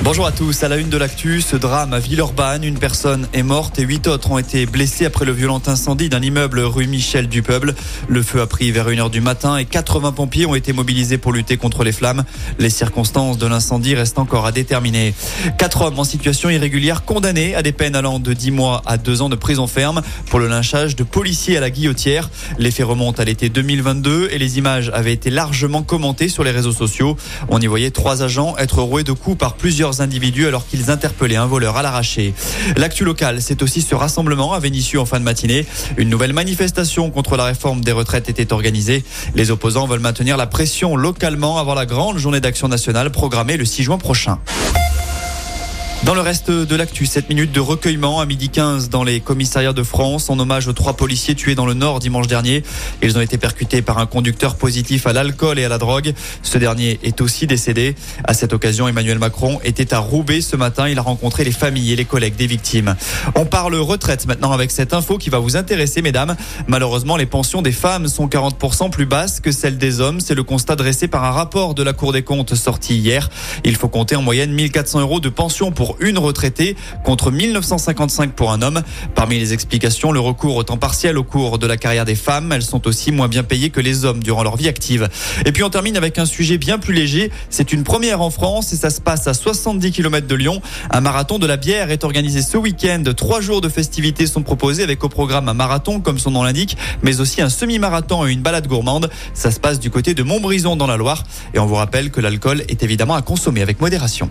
Bonjour à tous. À la une de l'actu, ce drame à Villeurbanne. Une personne est morte et huit autres ont été blessés après le violent incendie d'un immeuble rue Michel du. Le feu a pris vers 1h du matin et 80 pompiers ont été mobilisés pour lutter contre les flammes. Les circonstances de l'incendie restent encore à déterminer. Quatre hommes en situation irrégulière condamnés à des peines allant de 10 mois à 2 ans de prison ferme pour le lynchage de policiers à la guillotière. Les faits remontent à l'été 2022 et les images avaient été largement commentées sur les réseaux sociaux. On y voyait trois agents être roués de coups par plusieurs individus alors qu'ils interpellaient un voleur à l'arraché. L'actu locale, c'est aussi ce rassemblement à Vénissieux en fin de matinée. Une nouvelle manifestation contre la réforme des retraites était organisée. Les opposants veulent maintenir la pression localement avant la grande journée d'action nationale programmée le 6 juin prochain. Dans le reste de l'actu, 7 minutes de recueillement à midi 15 dans les commissariats de France en hommage aux trois policiers tués dans le Nord dimanche dernier. Ils ont été percutés par un conducteur positif à l'alcool et à la drogue. Ce dernier est aussi décédé. À cette occasion, Emmanuel Macron était à Roubaix ce matin. Il a rencontré les familles et les collègues des victimes. On parle retraite maintenant avec cette info qui va vous intéresser, mesdames. Malheureusement, les pensions des femmes sont 40% plus basses que celles des hommes. C'est le constat dressé par un rapport de la Cour des comptes sorti hier. Il faut compter en moyenne 1400 euros de pension une retraitée contre 1955 pour un homme. Parmi les explications, le recours au temps partiel au cours de la carrière des femmes. Elles sont aussi moins bien payées que les hommes durant leur vie active. Et puis on termine avec un sujet bien plus léger. C'est une première en France et ça se passe à 70 km de Lyon. Un marathon de la bière est organisé ce week-end. Trois jours de festivités sont proposés avec au programme un marathon comme son nom l'indique, mais aussi un semi-marathon et une balade gourmande. Ça se passe du côté de Montbrison dans la Loire. Et on vous rappelle que l'alcool est évidemment à consommer avec modération.